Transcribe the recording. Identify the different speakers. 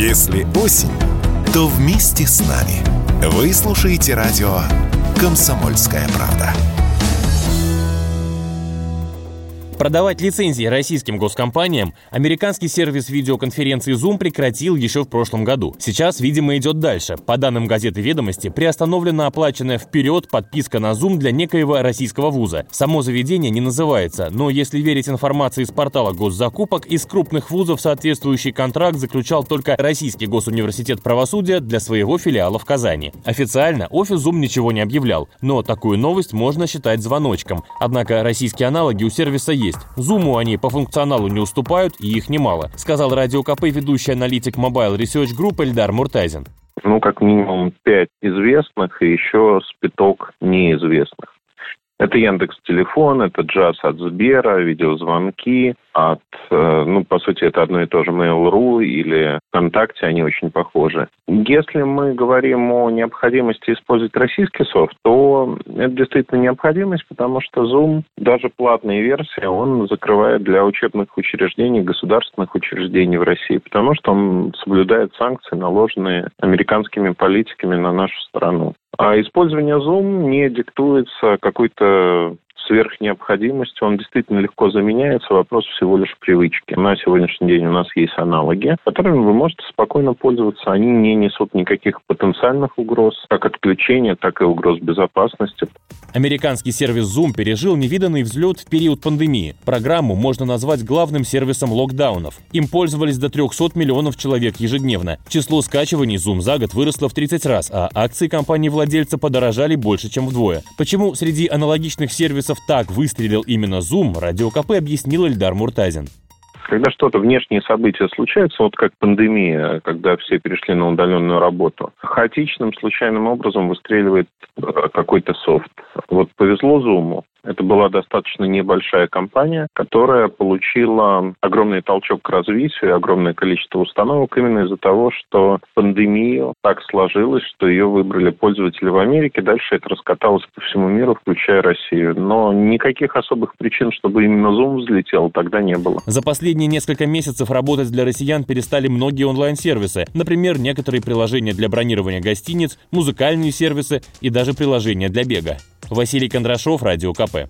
Speaker 1: Если осень, то вместе с нами. Вы слушаете радио «Комсомольская правда».
Speaker 2: Продавать лицензии российским госкомпаниям американский сервис видеоконференции Zoom прекратил еще в прошлом году. Сейчас, видимо, идет дальше. По данным газеты «Ведомости», приостановлена оплаченная вперед подписка на Zoom для некоего российского вуза. Само заведение не называется, но если верить информации из портала госзакупок, из крупных вузов соответствующий контракт заключал только Российский госуниверситет правосудия для своего филиала в Казани. Официально офис Zoom ничего не объявлял, но такую новость можно считать звоночком. Однако российские аналоги у сервиса есть есть. Зуму они по функционалу не уступают, и их немало, сказал Радио КП ведущий аналитик Mobile Research Group Эльдар Муртазин.
Speaker 3: Ну, как минимум пять известных и еще спиток неизвестных. Это Яндекс Телефон, это Джаз от Сбера, видеозвонки от, э, ну, по сути, это одно и то же Mail.ru или ВКонтакте, они очень похожи. Если мы говорим о необходимости использовать российский софт, то это действительно необходимость, потому что Zoom, даже платная версия, он закрывает для учебных учреждений, государственных учреждений в России, потому что он соблюдает санкции, наложенные американскими политиками на нашу страну. А использование Zoom не диктуется какой-то сверхнеобходимостью, он действительно легко заменяется, вопрос всего лишь привычки. На сегодняшний день у нас есть аналоги, которыми вы можете спокойно пользоваться. Они не несут никаких потенциальных угроз, как отключения, так и угроз безопасности.
Speaker 2: Американский сервис Zoom пережил невиданный взлет в период пандемии. Программу можно назвать главным сервисом локдаунов. Им пользовались до 300 миллионов человек ежедневно. Число скачиваний Zoom за год выросло в 30 раз, а акции компании-владельца подорожали больше, чем вдвое. Почему среди аналогичных сервисов так выстрелил именно Zoom, Радио КП объяснил Эльдар Муртазин.
Speaker 3: Когда что-то внешние события случаются, вот как пандемия, когда все перешли на удаленную работу, хаотичным, случайным образом выстреливает э, какой-то софт. Вот повезло Зуму, это была достаточно небольшая компания, которая получила огромный толчок к развитию, огромное количество установок именно из-за того, что пандемию так сложилось, что ее выбрали пользователи в Америке. Дальше это раскаталось по всему миру, включая Россию. Но никаких особых причин, чтобы именно Zoom взлетел, тогда не было.
Speaker 2: За последние несколько месяцев работать для россиян перестали многие онлайн-сервисы. Например, некоторые приложения для бронирования гостиниц, музыкальные сервисы и даже приложения для бега. Василий Кондрашов, Радио КП.